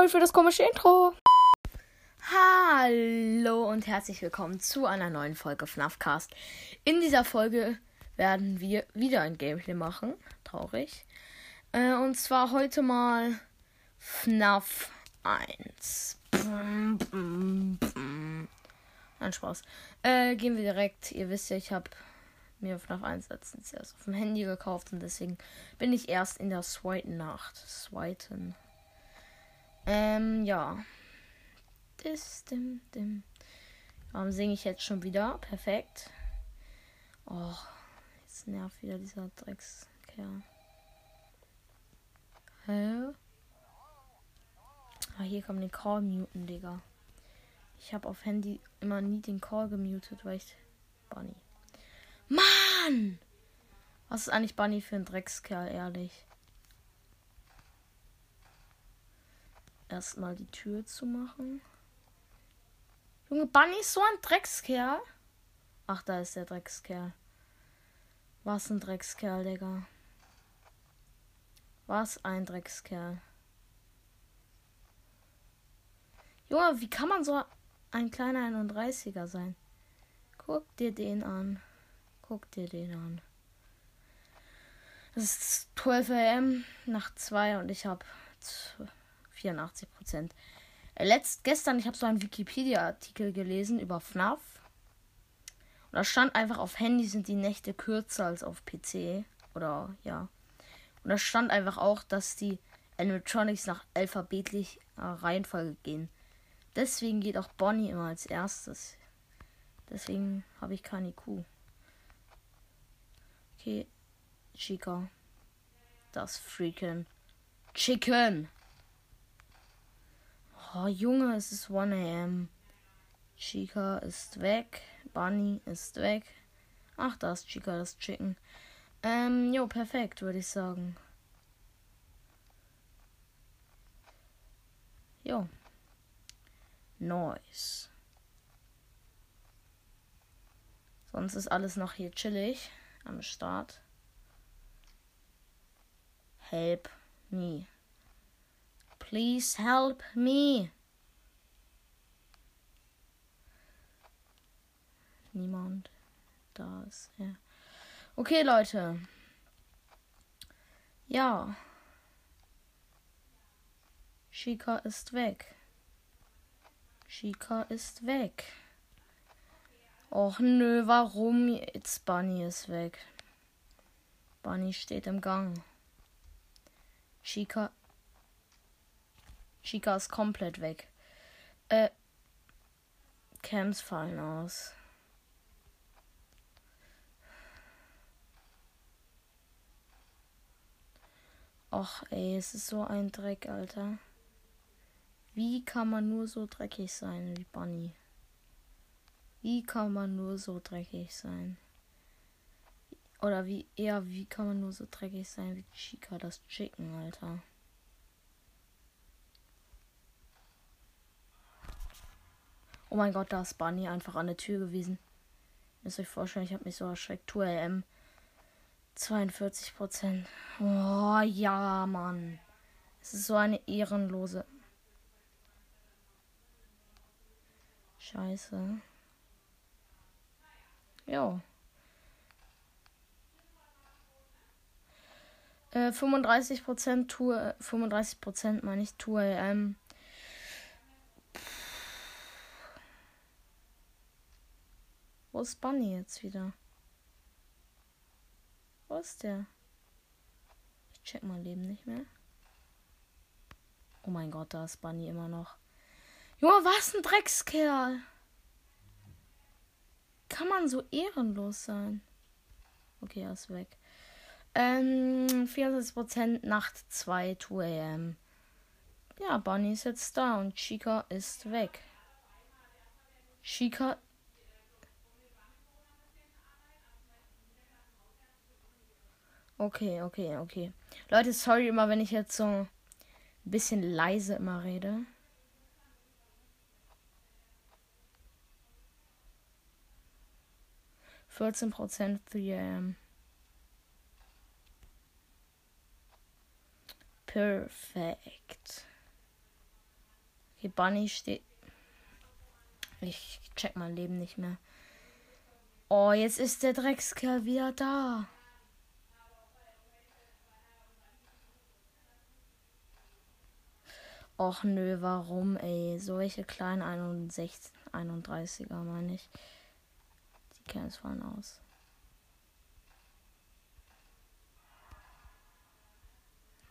Sorry für das komische Intro. Hallo und herzlich willkommen zu einer neuen Folge FNAFcast. In dieser Folge werden wir wieder ein Gameplay machen. Traurig. Äh, und zwar heute mal FNAF 1. Nein, Spaß. Äh, gehen wir direkt. Ihr wisst ja, ich habe mir FNAF 1 letztens erst auf dem Handy gekauft und deswegen bin ich erst in der zweiten Nacht. Zweiten. Ähm, ja. Das, dim, dim. Warum singe ich jetzt schon wieder? Perfekt. Oh, jetzt nervt wieder dieser Dreckskerl. Hä? Ah, hier man den Call muten, Digga. Ich habe auf Handy immer nie den Call gemutet, weil ich. Bunny. Mann! Was ist eigentlich Bunny für ein Dreckskerl, ehrlich? Erstmal die Tür zu machen. Junge, Bunny ist so ein Dreckskerl. Ach, da ist der Dreckskerl. Was ein Dreckskerl, Digga. Was ein Dreckskerl. Junge, wie kann man so ein kleiner 31er sein? Guck dir den an. Guck dir den an. Es ist 12 am nach 2 und ich habe 84 Prozent. Äh, letzt, gestern, ich habe so einen Wikipedia-Artikel gelesen über FNAF. Und da stand einfach, auf Handy sind die Nächte kürzer als auf PC. Oder ja. Und da stand einfach auch, dass die Animatronics nach alphabetlicher Reihenfolge gehen. Deswegen geht auch Bonnie immer als erstes. Deswegen habe ich keine Kuh. Okay, Chica. Das freaking Chicken. Oh, Junge, es ist 1 am. Chica ist weg. Bunny ist weg. Ach, da ist Chica, das Chicken. Ähm, jo, perfekt, würde ich sagen. Jo. Nice. Sonst ist alles noch hier chillig am Start. Help me. Please help me. Niemand. Da ist er. Okay, Leute. Ja. Chica ist weg. Chica ist weg. Och nö, warum jetzt? Bunny ist weg. Bunny steht im Gang. Chica. Chica ist komplett weg. Äh. Cams fallen aus. Och ey, es ist so ein Dreck, Alter. Wie kann man nur so dreckig sein wie Bunny? Wie kann man nur so dreckig sein? Oder wie eher, wie kann man nur so dreckig sein wie Chica, das Chicken, Alter? Oh mein Gott, da ist Bunny einfach an der Tür gewesen. Müsst euch vorstellen, ich habe mich so erschreckt. Tour LM. 42 Prozent. Oh ja, Mann. Es ist so eine ehrenlose. Scheiße. Ja. Äh, 35% Tour, 35% meine ich Tour ähm. Ist Bunny jetzt wieder? Wo ist der? Ich check mein Leben nicht mehr. Oh mein Gott, da ist Bunny immer noch. Junge, was ein Dreckskerl! kann man so ehrenlos sein? Okay, er ist weg. Ähm, 64% Nacht 2, 2 am. Ja, Bunny ist jetzt da und Chica ist weg. Chica. Okay, okay, okay. Leute, sorry immer, wenn ich jetzt so ein bisschen leise immer rede. 14% 3am. Perfekt. Okay, Bunny steht. Ich check mein Leben nicht mehr. Oh, jetzt ist der Dreckskerl wieder da. Och nö, warum, ey? So welche kleinen 61, 31er meine ich. Die kennen es vorhin aus.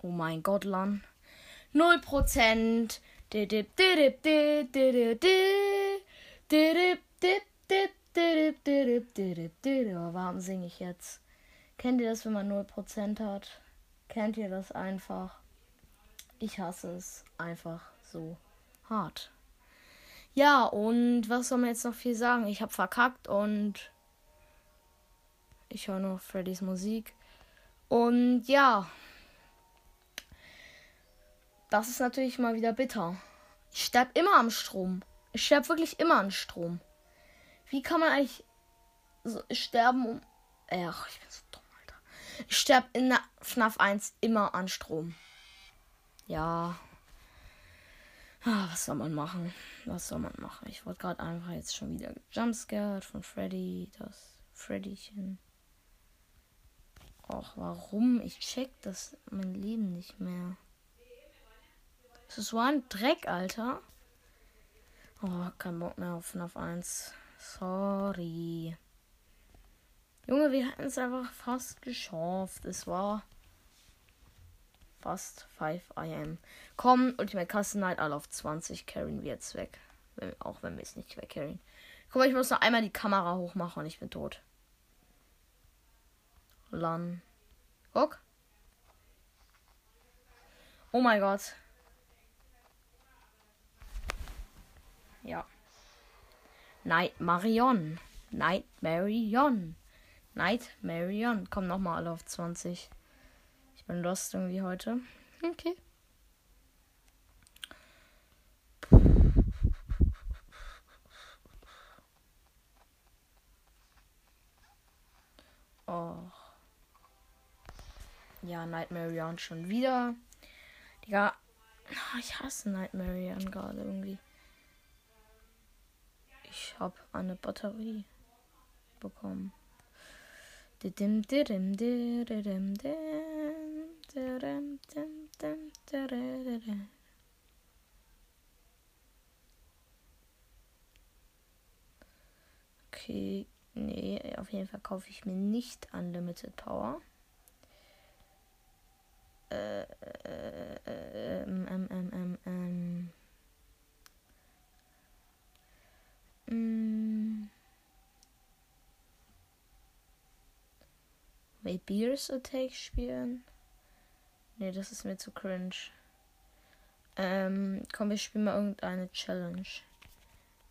Oh mein Gott, Lan. Null Prozent. Warum singe ich jetzt? Kennt ihr das, wenn man null Prozent hat? Kennt ihr das einfach? Ich hasse es einfach so hart. Ja, und was soll man jetzt noch viel sagen? Ich habe verkackt und ich höre noch Freddys Musik. Und ja, das ist natürlich mal wieder bitter. Ich sterbe immer am Strom. Ich sterbe wirklich immer an Strom. Wie kann man eigentlich so sterben um. Ach, ich bin so dumm, Alter. Ich sterbe in FNAF 1 immer an Strom. Ja. Ah, was soll man machen? Was soll man machen? Ich wurde gerade einfach jetzt schon wieder jumpscared von Freddy. Das Freddychen. Och, warum? Ich check das mein Leben nicht mehr. Das ist so ein Dreck, Alter. Oh, kein Bock mehr auf FNAF 1. Sorry. Junge, wir hatten es einfach fast geschafft. Es war fast 5 am. Komm, Ultimate Custom Night alle auf 20. Carryen wir jetzt weg. auch wenn wir es nicht wegcarryen. Guck mal, ich muss noch einmal die Kamera hochmachen und ich bin tot. Lan. Guck. Oh mein Gott. Ja. Night Marion. Night Marion. Night Marion. Komm nochmal alle auf 20 bin lost irgendwie heute. Okay. Oh. Ja, Nightmare on schon wieder. Digga. Ah, ich hasse Nightmare on gerade irgendwie. Ich hab eine Batterie bekommen. Didim, didim, didim, didim. Okay, nee, auf jeden Fall kaufe ich mir nicht Unlimited Power. Äh, äh, ähm, ähm, ähm, ähm, ähm. Mm. Will Beers Attack spielen? Nee, das ist mir zu cringe. Ähm, komm, wir spielen mal irgendeine Challenge.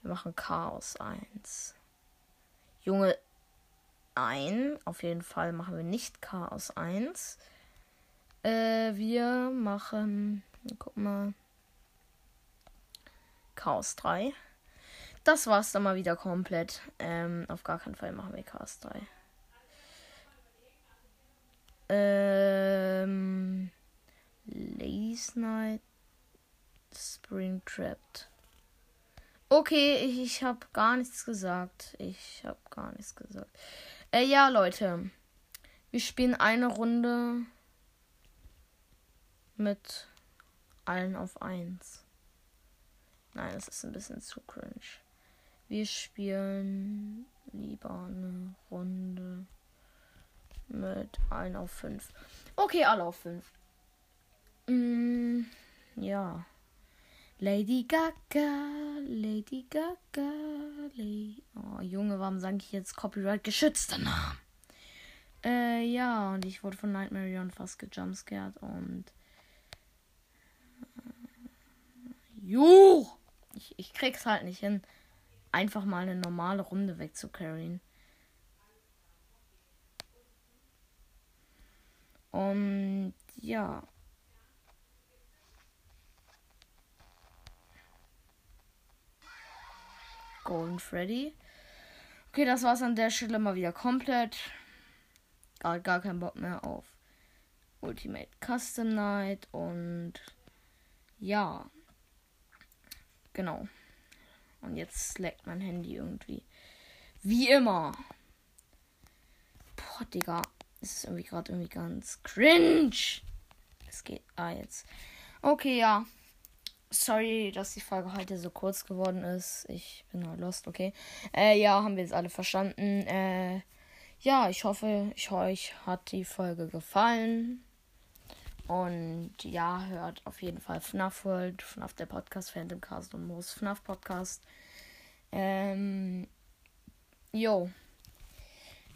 Wir machen Chaos 1. Junge, ein. Auf jeden Fall machen wir nicht Chaos 1. Äh, wir machen. Guck mal. Chaos 3. Das war's dann mal wieder komplett. Ähm, auf gar keinen Fall machen wir Chaos 3. Ähm. Ladies Night. Spring Trapped. Okay, ich, ich habe gar nichts gesagt. Ich habe gar nichts gesagt. Äh, ja, Leute. Wir spielen eine Runde mit allen auf 1. Nein, das ist ein bisschen zu cringe. Wir spielen lieber eine Runde mit allen auf 5. Okay, alle auf 5. Mm, ja. Lady Gaga, Lady Gaga, Lady. Oh, Junge, warum sage ich jetzt Copyright geschützter Namen? Äh, ja, und ich wurde von Nightmare on fast gejumpscared und. Äh, Juh! Ich, ich krieg's halt nicht hin, einfach mal eine normale Runde wegzucarryen. Und ja. Golden Freddy. Okay, das war's an der Stelle mal wieder komplett. Gar, gar keinen Bock mehr auf Ultimate Custom Night und ja. genau. Und jetzt leckt mein Handy irgendwie. Wie immer. Boah, Digga. Es ist irgendwie gerade irgendwie ganz cringe. Es geht. Ah, jetzt. Okay, ja. Sorry, dass die Folge heute so kurz geworden ist. Ich bin halt lost, okay. Äh, ja, haben wir jetzt alle verstanden. Äh, ja, ich hoffe, ich, euch hat die Folge gefallen. Und ja, hört auf jeden Fall FNAF World, FNAF der Podcast, Phantom Cast und Moos FNAF Podcast. Ähm, jo.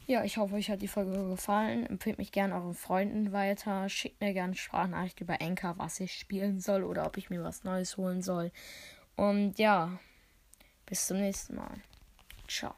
Ja, ich hoffe, euch hat die Folge gefallen. Empfehlt mich gerne euren Freunden weiter. Schickt mir gerne Sprachnachricht über Anchor, was ich spielen soll oder ob ich mir was Neues holen soll. Und ja, bis zum nächsten Mal. Ciao.